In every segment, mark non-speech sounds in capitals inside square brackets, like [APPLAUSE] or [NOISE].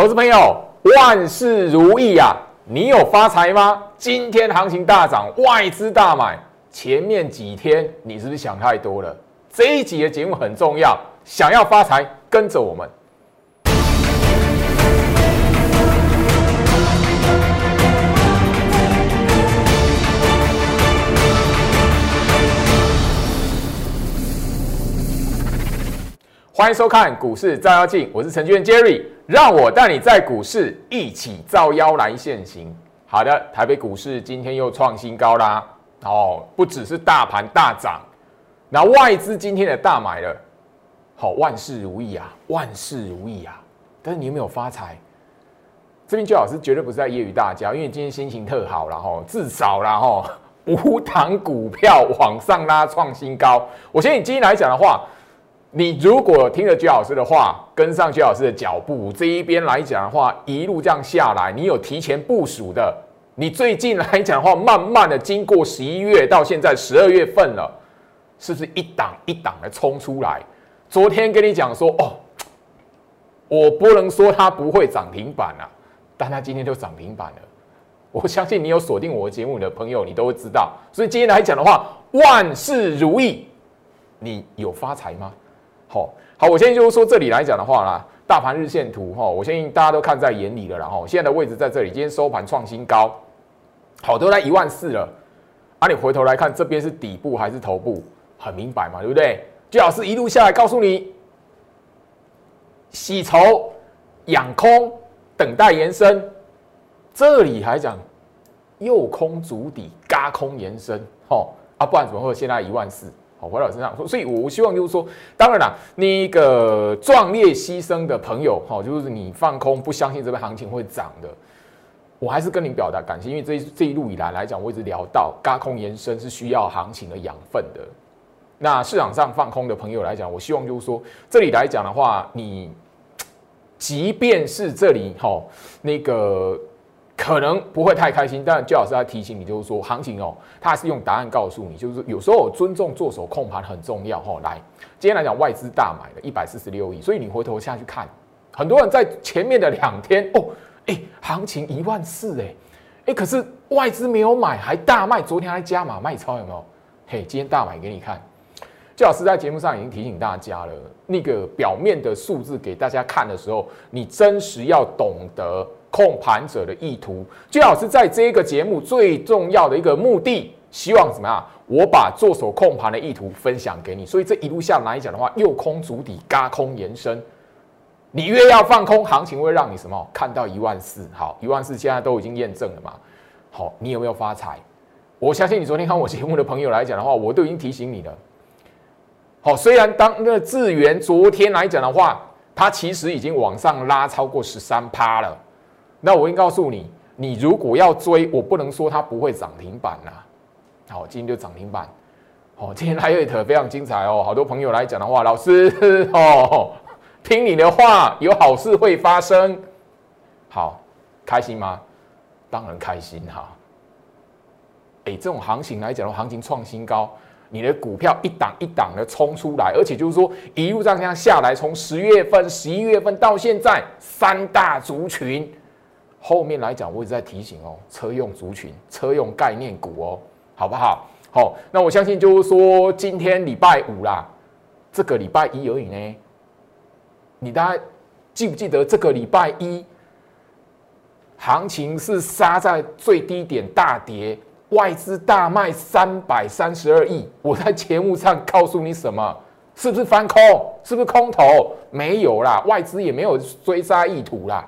投资朋友，万事如意啊！你有发财吗？今天行情大涨，外资大买，前面几天你是不是想太多了？这一集的节目很重要，想要发财，跟着我们。欢迎收看股市照妖镜，我是程序员 Jerry，让我带你在股市一起造妖来现行。好的，台北股市今天又创新高啦，哦，不只是大盘大涨，那外资今天的大买了，好，万事如意啊，万事如意啊。但是你有没有发财？这边最老师绝对不是在揶揄大家，因为今天心情特好然后，至少啦哈，五档股票往上拉创新高。我相信今天来讲的话。你如果听了居老师的话，跟上居老师的脚步，这一边来讲的话，一路这样下来，你有提前部署的，你最近来讲的话，慢慢的经过十一月到现在十二月份了，是不是一档一档的冲出来？昨天跟你讲说，哦，我不能说它不会涨停板啊，但它今天就涨停板了。我相信你有锁定我节目的朋友，你都会知道。所以今天来讲的话，万事如意，你有发财吗？好好，我现在就是说这里来讲的话啦，大盘日线图哈，我相信大家都看在眼里了，然后现在的位置在这里，今天收盘创新高，好都在一万四了，啊，你回头来看这边是底部还是头部，很明白嘛，对不对？最好是一路下来告诉你，洗筹养空，等待延伸，这里还讲右空足底，嘎空延伸，哦，啊，不然怎么会现在一万四？好，回到我身上，所以我希望就是说，当然啦，那个壮烈牺牲的朋友，哈，就是你放空不相信这边行情会涨的，我还是跟你表达感谢，因为这这一路以来来讲，我一直聊到，高空延伸是需要行情的养分的。那市场上放空的朋友来讲，我希望就是说，这里来讲的话，你即便是这里，哈，那个。可能不会太开心，但焦老师在提醒你，就是说行情哦，他是用答案告诉你，就是有时候尊重做手控盘很重要哈。来，今天来讲外资大买了一百四十六亿，所以你回头下去看，很多人在前面的两天哦，哎，行情一万四哎，哎，可是外资没有买，还大卖，昨天还加码卖超有没有？嘿，今天大买给你看，焦老师在节目上已经提醒大家了，那个表面的数字给大家看的时候，你真实要懂得。控盘者的意图，最好是在这一个节目最重要的一个目的，希望怎么样？我把做手控盘的意图分享给你。所以这一路下来讲的话，右空足底，嘎空延伸，你越要放空，行情会让你什么？看到一万四，好，一万四现在都已经验证了嘛？好，你有没有发财？我相信你昨天看我节目的朋友来讲的话，我都已经提醒你了。好，虽然当那个智源昨天来讲的话，它其实已经往上拉超过十三趴了。那我应告诉你，你如果要追，我不能说它不会涨停板呐。好，今天就涨停板。好，今天 Light 非常精彩哦，好多朋友来讲的话，老师哦，听你的话，有好事会发生。好，开心吗？当然开心哈。哎，这种行情来讲的话，行情创新高，你的股票一档一档的冲出来，而且就是说一路这样下来，从十月份、十一月份到现在，三大族群。后面来讲，我一直在提醒哦，车用族群、车用概念股哦，好不好？好，那我相信就是说，今天礼拜五啦，这个礼拜一而已呢。你大家记不记得这个礼拜一行情是杀在最低点大跌，外资大卖三百三十二亿？我在节目上告诉你什么？是不是翻空？是不是空头？没有啦，外资也没有追杀意图啦。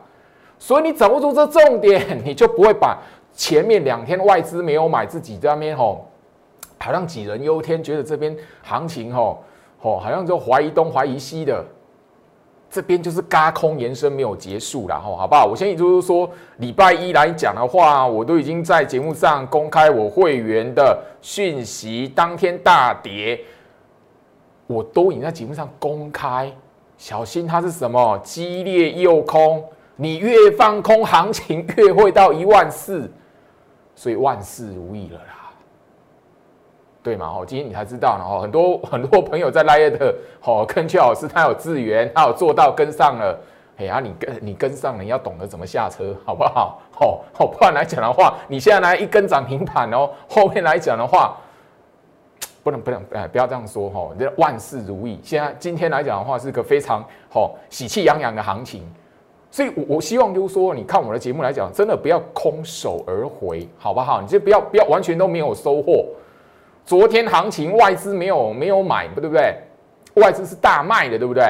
所以你掌握住这重点，你就不会把前面两天外资没有买，自己在那边吼，好像杞人忧天，觉得这边行情吼吼好像就怀疑东怀疑西的，这边就是嘎空延伸没有结束了吼，好不好？我先就是说礼拜一来讲的话，我都已经在节目上公开我会员的讯息，当天大跌，我都已经在节目上公开，小心它是什么激烈诱空。你越放空，行情越会到一万四，所以万事如意了啦，对吗？哦，今天你才知道呢。哦，很多 [LAUGHS] 很多朋友在拉耶的，哦，跟邱老师他有资源，他有做到跟上了，哎呀，你跟你跟上了，你要懂得怎么下车，好不好？好，好，不然来讲的话，你现在来一根涨停板哦，后面来讲的话，[TSK] 不能不能哎，不要这样说哈，这万事如意。现在今天来讲的话，是个非常好喜气洋洋的行情，所以，我我希望就是说，你看我的节目来讲，真的不要空手而回，好不好？你就不要不要完全都没有收获。昨天行情外资没有没有买，对不对？外资是大卖的，对不对？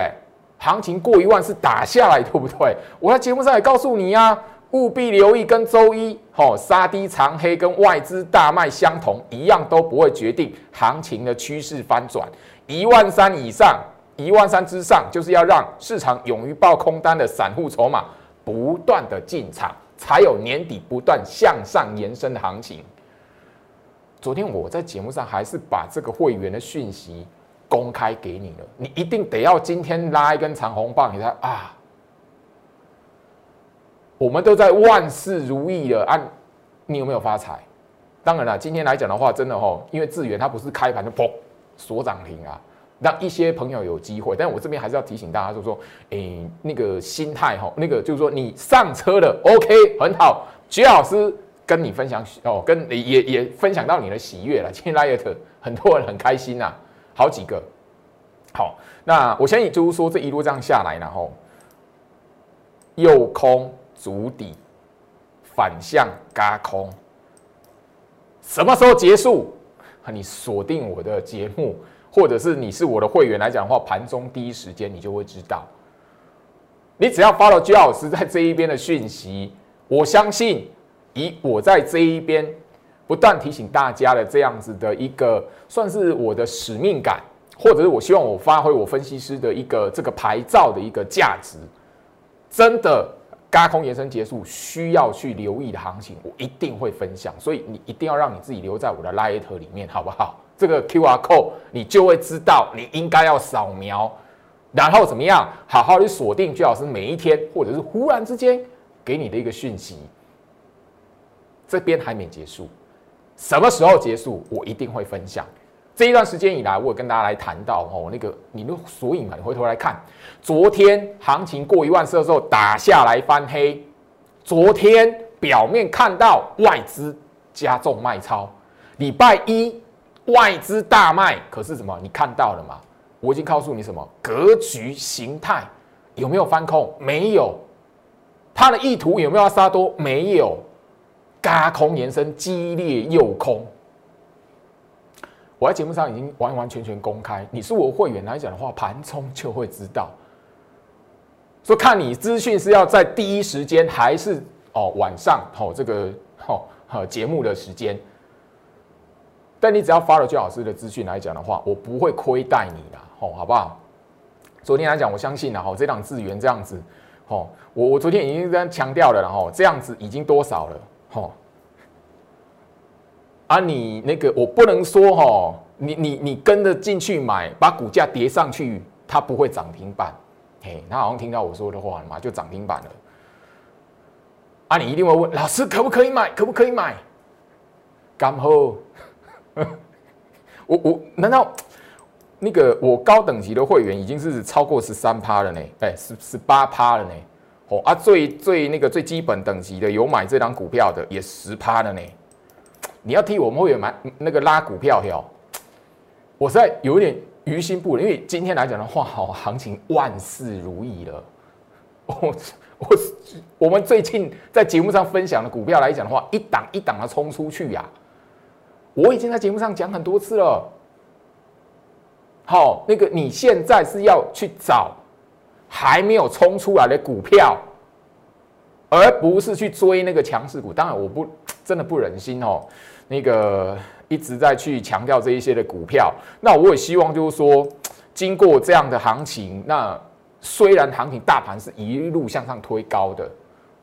行情过一万是打下来，对不对？我在节目上也告诉你呀，务必留意跟周一吼杀低长黑跟外资大卖相同，一样都不会决定行情的趋势翻转。一万三以上，一万三之上，就是要让市场勇于爆空单的散户筹码不断的进场，才有年底不断向上延伸的行情。昨天我在节目上还是把这个会员的讯息。公开给你了，你一定得要今天拉一根长红棒，你才啊！我们都在万事如意了，啊，你有没有发财？当然了，今天来讲的话，真的哦，因为智源它不是开盘就砰锁涨停啊，让一些朋友有机会。但我这边还是要提醒大家，就是说，哎，那个心态哈，那个就是说，你上车了，OK，很好。徐老师跟你分享哦，跟也也分享到你的喜悦了。今天 Light 很多人很开心呐。好几个，好，那我相信就是说这一路这样下来，然后右空足底反向嘎空，什么时候结束？你锁定我的节目，或者是你是我的会员来讲的话，盘中第一时间你就会知道。你只要发了居老师在这一边的讯息，我相信以我在这一边。不断提醒大家的这样子的一个，算是我的使命感，或者是我希望我发挥我分析师的一个这个牌照的一个价值。真的，高空延伸结束需要去留意的行情，我一定会分享。所以你一定要让你自己留在我的 Light 里面，好不好？这个 QR code 你就会知道你应该要扫描，然后怎么样好好的锁定居老师每一天，或者是忽然之间给你的一个讯息。这边还没结束。什么时候结束？我一定会分享。这一段时间以来，我有跟大家来谈到哦，那个你的索引嘛，你回头来看，昨天行情过一万四的时候打下来翻黑，昨天表面看到外资加重卖超，礼拜一外资大卖，可是什么？你看到了吗？我已经告诉你什么格局形态有没有翻空？没有。他的意图有没有要杀多？没有。嘎空延伸，激烈诱空。我在节目上已经完完全全公开。你是我会员来讲的话，盘中就会知道。说看你资讯是要在第一时间，还是哦晚上哦这个哦节目的时间。但你只要发了最老师的资讯来讲的话，我不会亏待你的哦，好不好？昨天来讲，我相信了哈，这档资源这样子哦，我我昨天已经这样强调了，然后这样子已经多少了？哦，啊，你那个我不能说哈，你你你跟着进去买，把股价叠上去，它不会涨停板。嘿，他好像听到我说的话了嘛，就涨停板了。啊，你一定会问老师可不可以买？可不可以买？刚好，[LAUGHS] 我我难道那个我高等级的会员已经是超过十三趴了呢？哎，十十八趴了呢？哦啊，最最那个最基本等级的有买这张股票的也十趴了呢。你要替我们会员买那个拉股票哟，我实在有点于心不忍，因为今天来讲的话，好行情万事如意了。我我我们最近在节目上分享的股票来讲的话，一档一档的冲出去呀。我已经在节目上讲很多次了。好，那个你现在是要去找。还没有冲出来的股票，而不是去追那个强势股。当然，我不 [TSK] 真的不忍心哦，那个一直在去强调这一些的股票。那我也希望就是说，[TSK] 经过这样的行情，那虽然行情大盘是一路向上推高的，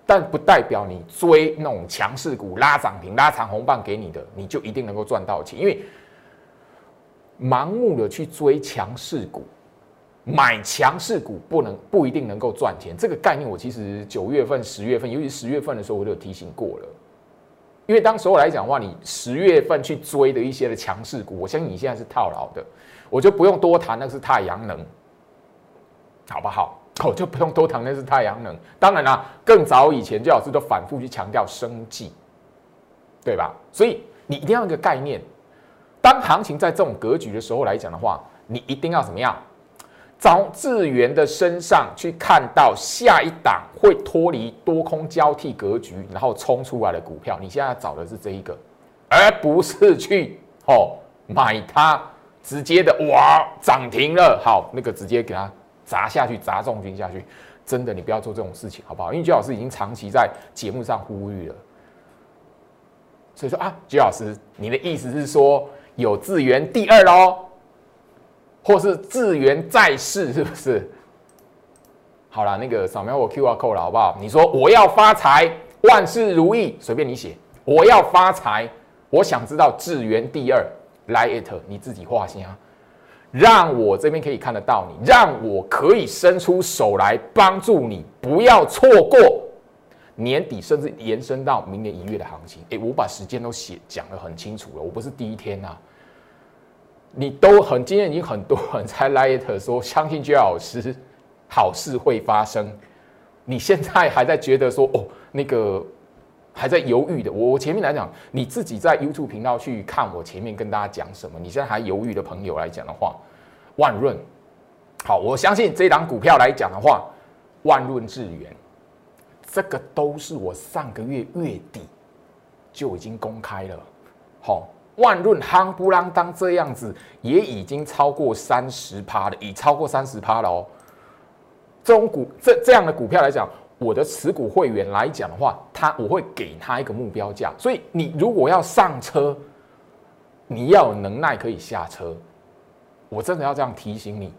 但不代表你追那种强势股拉涨停、拉长红棒给你的，你就一定能够赚到钱。因为盲目的去追强势股。买强势股不能不一定能够赚钱，这个概念我其实九月份、十月份，尤其十月份的时候，我就提醒过了。因为当时候来讲的话，你十月份去追的一些的强势股，我相信你现在是套牢的，我就不用多谈，那是太阳能，好不好？哦，就不用多谈那是太阳能。当然啦，更早以前，最老师都反复去强调生计，对吧？所以你一定要一个概念，当行情在这种格局的时候来讲的话，你一定要怎么样？从智源的身上去看到下一档会脱离多空交替格局，然后冲出来的股票，你现在找的是这一个，而不是去哦买它直接的哇涨停了，好那个直接给它砸下去，砸重金下去，真的你不要做这种事情，好不好？因为鞠老师已经长期在节目上呼吁了，所以说啊，鞠老师，你的意思是说有智源第二喽？或是智源在世是不是？好了，那个扫描我 Q R code 了，好不好？你说我要发财，万事如意，随便你写。我要发财，我想知道智源第二，来 it，你自己画线啊，让我这边可以看得到你，让我可以伸出手来帮助你，不要错过年底，甚至延伸到明年一月的行情。诶，我把时间都写讲得很清楚了，我不是第一天呐。你都很今天已经很多人在 Light 说相信 J 老师，好事会发生。你现在还在觉得说哦那个还在犹豫的，我前面来讲，你自己在 YouTube 频道去看我前面跟大家讲什么，你现在还犹豫的朋友来讲的话，万润好，我相信这档股票来讲的话，万润智源这个都是我上个月月底就已经公开了，好。万润夯不啷当这样子，也已经超过三十趴了，已超过三十趴了哦。这种股这这样的股票来讲，我的持股会员来讲的话，他我会给他一个目标价。所以你如果要上车，你要有能耐可以下车。我真的要这样提醒你。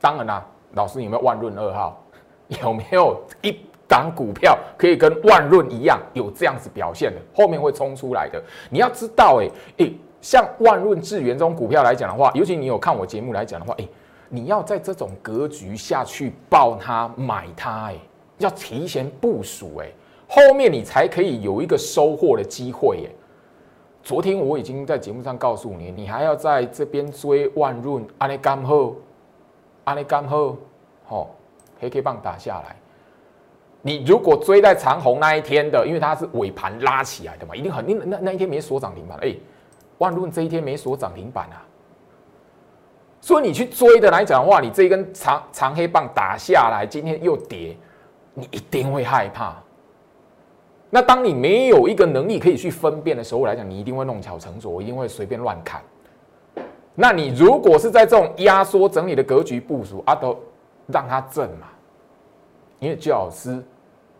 当然啦，老师有没有万润二号？有没有一？档股票可以跟万润一样有这样子表现的，后面会冲出来的。你要知道，哎哎，像万润智源这种股票来讲的话，尤其你有看我节目来讲的话，哎，你要在这种格局下去抱它、买它，哎，要提前部署，哎，后面你才可以有一个收获的机会，哎。昨天我已经在节目上告诉你，你还要在这边追万润，阿内干后，阿内干后，好，黑 K 棒打下来。你如果追在长虹那一天的，因为它是尾盘拉起来的嘛，一定很那那一天没锁涨停板，哎，万润这一天没锁涨停板啊，所以你去追的来讲的话，你这一根长长黑棒打下来，今天又跌，你一定会害怕。那当你没有一个能力可以去分辨的时候来讲，你一定会弄巧成拙，一定会随便乱砍。那你如果是在这种压缩整理的格局部署，啊，德让他震嘛，因为教师。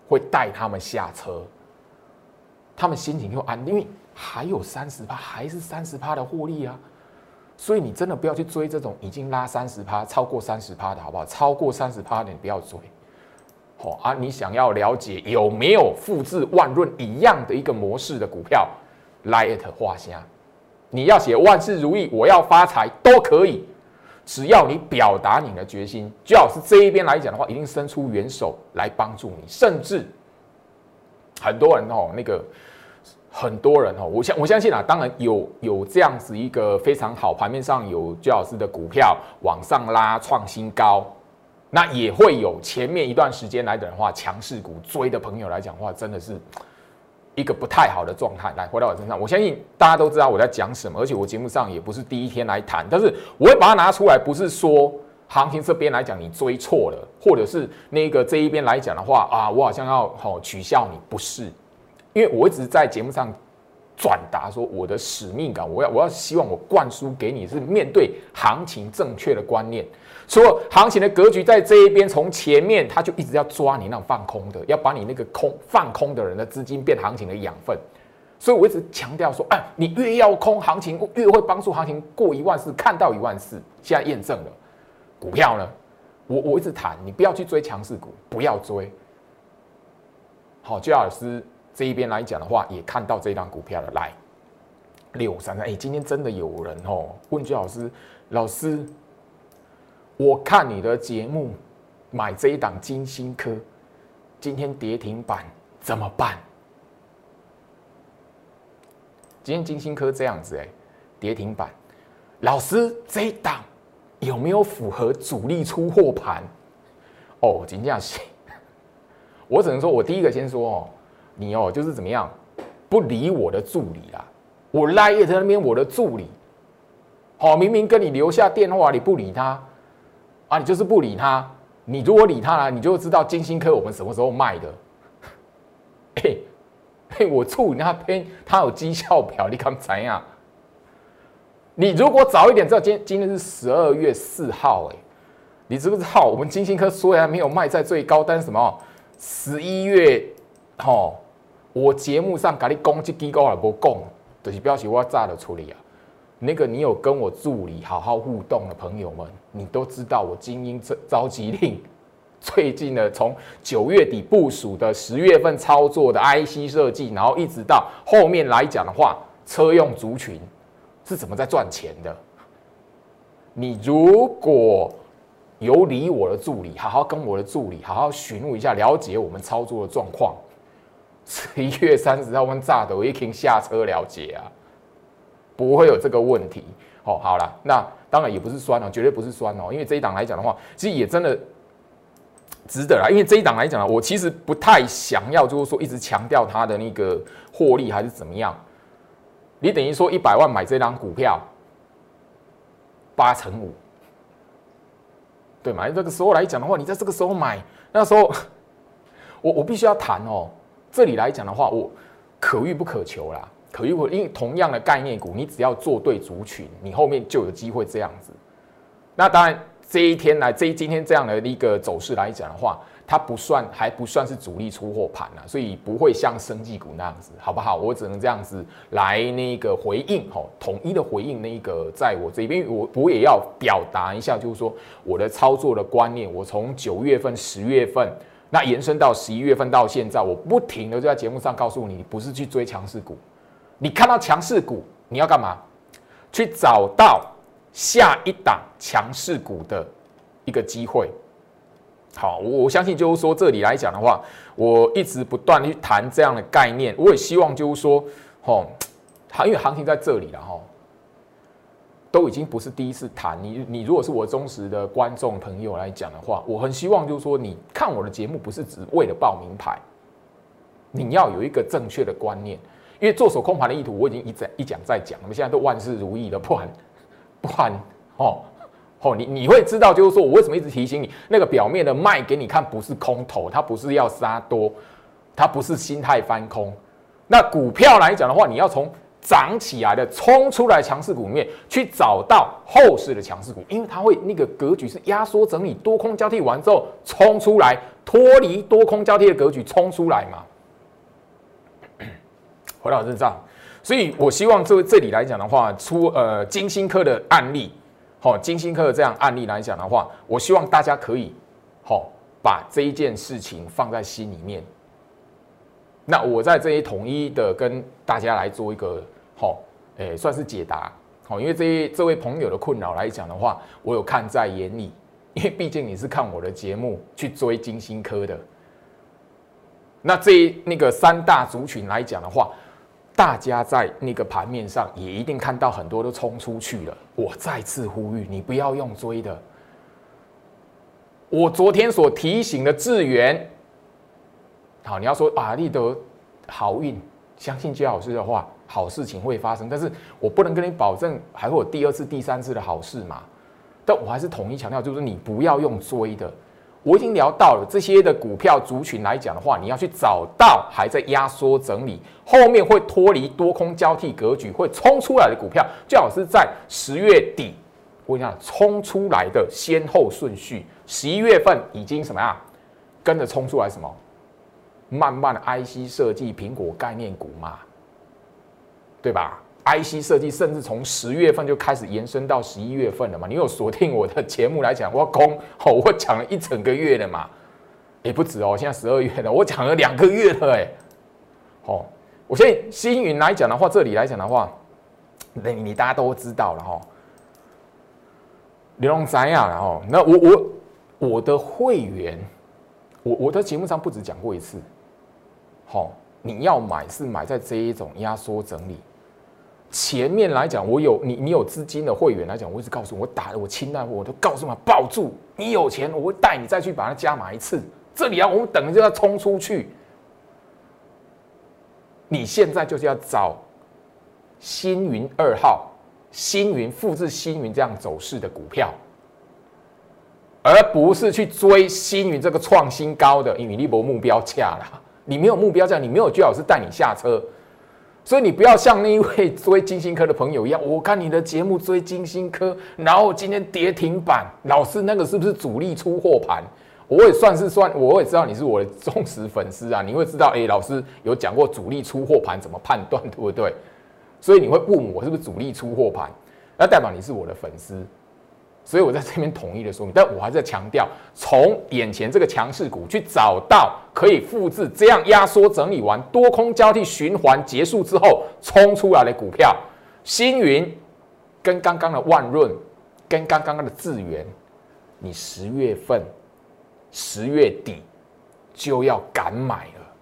会带他们下车，他们心情又安，因为还有三十趴，还是三十趴的获利啊，所以你真的不要去追这种已经拉三十趴、超过三十趴的好不好？超过三十趴的你不要追。好啊，你想要了解有没有复制万润一样的一个模式的股票，来 at 画虾，你要写万事如意，我要发财都可以。只要你表达你的决心，最好是这一边来讲的话，一定伸出援手来帮助你。甚至很多人哦，那个很多人哦，我相我相信啊，当然有有这样子一个非常好盘面上有最老师的股票往上拉创新高，那也会有前面一段时间来的话强势股追的朋友来讲话，真的是。一个不太好的状态，来回到我身上，我相信大家都知道我在讲什么，而且我节目上也不是第一天来谈，但是我会把它拿出来，不是说行情这边来讲你追错了，或者是那个这一边来讲的话啊，我好像要好取笑你，不是，因为我一直在节目上转达说我的使命感，我要我要希望我灌输给你是面对行情正确的观念。说行情的格局在这一边，从前面他就一直要抓你那种放空的，要把你那个空放空的人的资金变行情的养分。所以我一直强调说，哎，你越要空行情，越会帮助行情过一万四，看到一万四。现在验证了，股票呢，我我一直谈，你不要去追强势股，不要追。好，焦老师这一边来讲的话，也看到这档股票了，来六三三。哎，今天真的有人哦问句老师，老师。我看你的节目，买这一档金星科，今天跌停板怎么办？今天金星科这样子哎，跌停板，老师这一档有没有符合主力出货盘？哦，金价是，[LAUGHS] 我只能说，我第一个先说哦，你哦就是怎么样，不理我的助理啦，我拉叶在那边，我的助理，好，明明跟你留下电话，你不理他，啊，你就是不理他，你如果理他了，你就知道金星科我们什么时候卖的，嘿，嘿，我助理那边他有绩效表，你看怎样？你如果早一点知道，今今天是十二月四号，哎。你知不知道我们金星科虽然没有卖在最高，但是什么？十一月，吼，我节目上给你攻击机构也不讲，就是表示我炸了处理啊。那个你有跟我助理好好互动的朋友们，你都知道我精英召召集令 [LAUGHS] 最近呢，从九月底部署的十月份操作的 IC 设计，然后一直到后面来讲的话，车用族群是怎么在赚钱的？你如果有理我的助理，好好跟我的助理好好询问一下，了解我们操作的状况。十一月三十号，我们炸的我一听下车了解啊，不会有这个问题。哦，好了，那当然也不是酸哦，绝对不是酸哦，因为这一档来讲的话，其实也真的值得啦。因为这一档来讲呢，我其实不太想要，就是说一直强调它的那个获利还是怎么样。你等于说一百万买这张股票，八成五。对嘛？这个时候来讲的话，你在这个时候买，那时候 [LAUGHS] 我我必须要谈哦。这里来讲的话，我可遇不可求啦，可遇不可因为同样的概念股，你只要做对族群，你后面就有机会这样子。那当然，这一天来，这今天这样的一个走势来讲的话。它不算，还不算是主力出货盘呢，所以不会像生技股那样子，好不好？我只能这样子来那个回应，吼，统一的回应那个，在我这边，我我也要表达一下，就是说我的操作的观念，我从九月份、十月份，那延伸到十一月份到现在，我不停的就在节目上告诉你，不是去追强势股，你看到强势股，你要干嘛？去找到下一档强势股的一个机会。好，我我相信就是说，这里来讲的话，我一直不断去谈这样的概念。我也希望就是说，吼，因为行情在这里了，吼，都已经不是第一次谈。你你如果是我忠实的观众朋友来讲的话，我很希望就是说，你看我的节目不是只为了报名牌，你要有一个正确的观念。因为做手空盘的意图，我已经一再一讲再讲，我们现在都万事如意了，不然 [LAUGHS] 不然哦。哦，你你会知道，就是说我为什么一直提醒你，那个表面的卖给你看不是空头，它不是要杀多，它不是心态翻空。那股票来讲的话，你要从涨起来的冲出来强势股里面去找到后市的强势股，因为它会那个格局是压缩整理多空交替完之后冲出来，脱离多空交替的格局冲出来嘛。[CLEARS THROAT] 回到这上，所以我希望这这里来讲的话，出呃金星科的案例。好，金星科的这样案例来讲的话，我希望大家可以好把这一件事情放在心里面。那我在这里统一的跟大家来做一个好，诶，算是解答。好，因为这这位朋友的困扰来讲的话，我有看在眼里。[LAUGHS] 因为毕竟你是看我的节目去追金星科的，那这那个三大族群来讲的话。大家在那个盘面上也一定看到很多都冲出去了。我再次呼吁你不要用追的。我昨天所提醒的智源，好，你要说啊，立德好运，相信姜老师的话，好事情会发生。但是我不能跟你保证还会有第二次、第三次的好事嘛。但我还是统一强调，就是你不要用追的。我已经聊到了这些的股票族群来讲的话，你要去找到还在压缩整理，后面会脱离多空交替格局，会冲出来的股票，最好是在十月底。我跟你讲，冲出来的先后顺序，十一月份已经什么呀？跟着冲出来什么？慢慢的 IC 设计、苹果概念股嘛，对吧？IC 设计甚至从十月份就开始延伸到十一月份了嘛？你有锁定我的节目来讲，我攻 [LAUGHS] 哦，我讲了一整个月了嘛，也不止哦，现在十二月了，我讲了两个月了哎，好，我现在星云来讲的话，这里来讲的话，你你大家都知道了哈，刘龙三亚然后，那我我我的会员，我我的节目上不止讲过一次，好，你要买是买在这一种压缩整理。前面来讲，我有你，你有资金的会员来讲，我一直告诉我打的我亲爱，我都告诉他抱住，你有钱，我会带你再去把它加码一次。这里啊，我们等就要冲出去。你现在就是要找星云二号、星云复制星云这样走势的股票，而不是去追星云这个创新高的，因为你没目标价了，你没有目标价，你没有居老师带你下车，所以你不要像那一位 [LAUGHS] 追金星科的朋友一样，我看你的节目追金星科，然后今天跌停板，老师那个是不是主力出货盘？我也算是算，我也知道你是我的忠实粉丝啊，你会知道，哎，老师有讲过主力出货盘怎么判断，对不对？所以你会问我是不是主力出货盘，那代表你是我的粉丝，所以我在这边统一的说明，但我还是在强调，从眼前这个强势股去找到可以复制这样压缩整理完多空交替循环结束之后冲出来的股票，星云跟刚刚的万润，跟刚刚的智源，你十月份。十月底就要敢买了，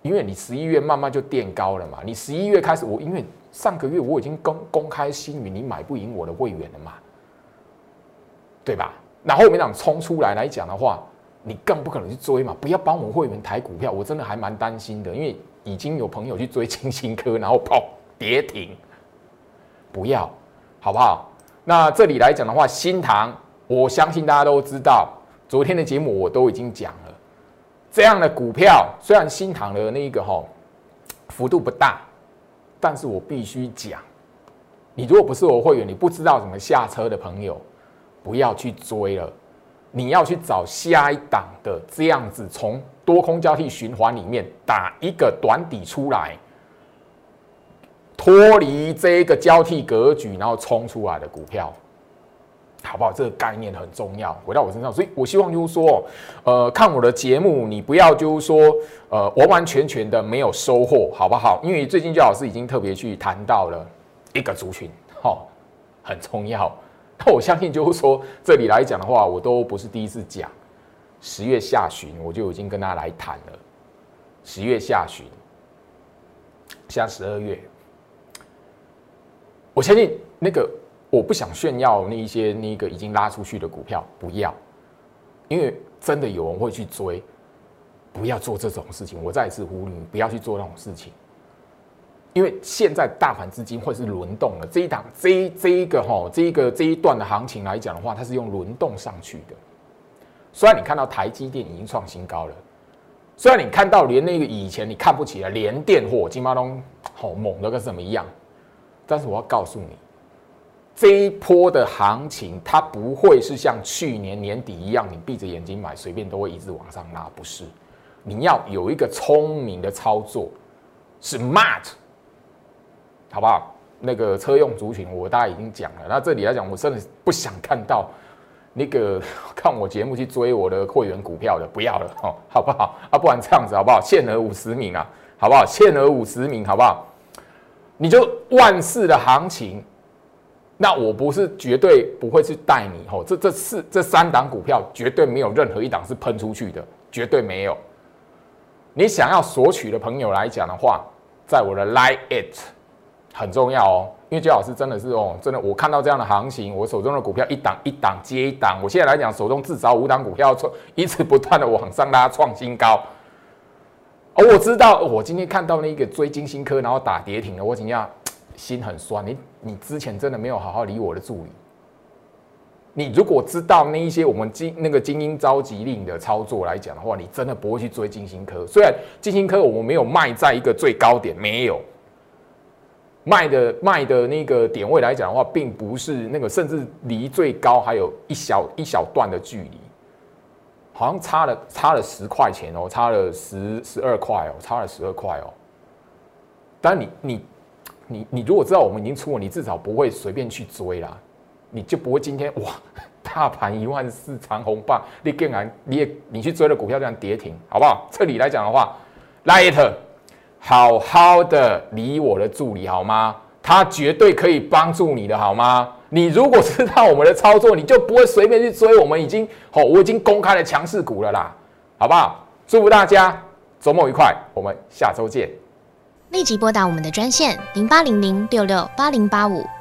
因为你十一月慢慢就垫高了嘛。你十一月开始，我因为上个月我已经公公开星云，你买不赢我的会员了嘛，对吧？那后面讲冲出来来讲的话，你更不可能去追嘛。不要帮我们会员抬股票，我真的还蛮担心的，因为已经有朋友去追金星科，然后跑跌停，不要，好不好？那这里来讲的话，新塘，我相信大家都知道。昨天的节目我都已经讲了，这样的股票虽然新塘的那一个哈幅度不大，但是我必须讲，你如果不是我会员，你不知道怎么下车的朋友，不要去追了，你要去找下一档的这样子，从多空交替循环里面打一个短底出来，脱离这个交替格局，然后冲出来的股票。好不好？这个概念很重要，回到我身上，所以我希望就是说，呃，看我的节目，你不要就是说，呃，完完全全的没有收获，好不好？因为最近焦老师已经特别去谈到了一个族群，好，很重要。[LAUGHS] 那我相信就是说，这里来讲的话，我都不是第一次讲。十月下旬我就已经跟他来谈了，十月下旬，现在十二月，我相信那个。我不想炫耀那一些那个已经拉出去的股票，不要，因为真的有人会去追，不要做这种事情。我再一次呼吁，不要去做那种事情，因为现在大盘资金会是轮动的。这一档这这一个哈，这一个这一段的行情来讲的话，它是用轮动上去的。虽然你看到台积电已经创新高了，虽然你看到连那个以前你看不起的连电或金巴东好猛的跟什么一样，但是我要告诉你。这一波的行情，它不会是像去年年底一样，你闭着眼睛买，随便都会一直往上拉，不是？你要有一个聪明的操作，是 smart，好不好？那个车用族群，我大家已经讲了。那这里来讲，我真的不想看到那个 [LAUGHS] 看我节目去追我的会员股票的，不要了，[LAUGHS] 哦，好不好？啊，不然这样子好不好？限额五十名啊，好不好？限额五十名，好不好？你就万事的行情。那我不是绝对不会去带你吼，这这四这三档股票绝对没有任何一档是喷出去的，绝对没有。你想要索取的朋友来讲的话，在我的 Like It 很重要哦，因为周老师真的是哦，真的我看到这样的行情，我手中的股票一档一档接一档，我现在来讲手中至少五档股票创一直不断的往上拉创新高。而我知道我今天看到那个追金星科然后打跌停了，我怎样？心很酸，你你之前真的没有好好理我的助理。你如果知道那一些我们精那个精英召集令的操作来讲的话，你真的不会去追金星科。虽然金星科我们没有卖在一个最高点，没有卖的卖的那个点位来讲的话，并不是那个，甚至离最高还有一小一小段的距离，好像差了差了十块钱哦，差了十十二块哦，差了十二块哦。但你你。你你如果知道我们已经出了，你至少不会随便去追啦，你就不会今天哇，大盘一万四长红棒，你竟然你也你去追了股票这样跌停，好不好？这里来讲的话，Light，好好的理我的助理好吗？他绝对可以帮助你的好吗？你如果知道我们的操作，你就不会随便去追。我们已经好，我已经公开了强势股了啦，好不好？祝福大家周末愉快，我们下周见。立即拨打我们的专线零八零零六六八零八五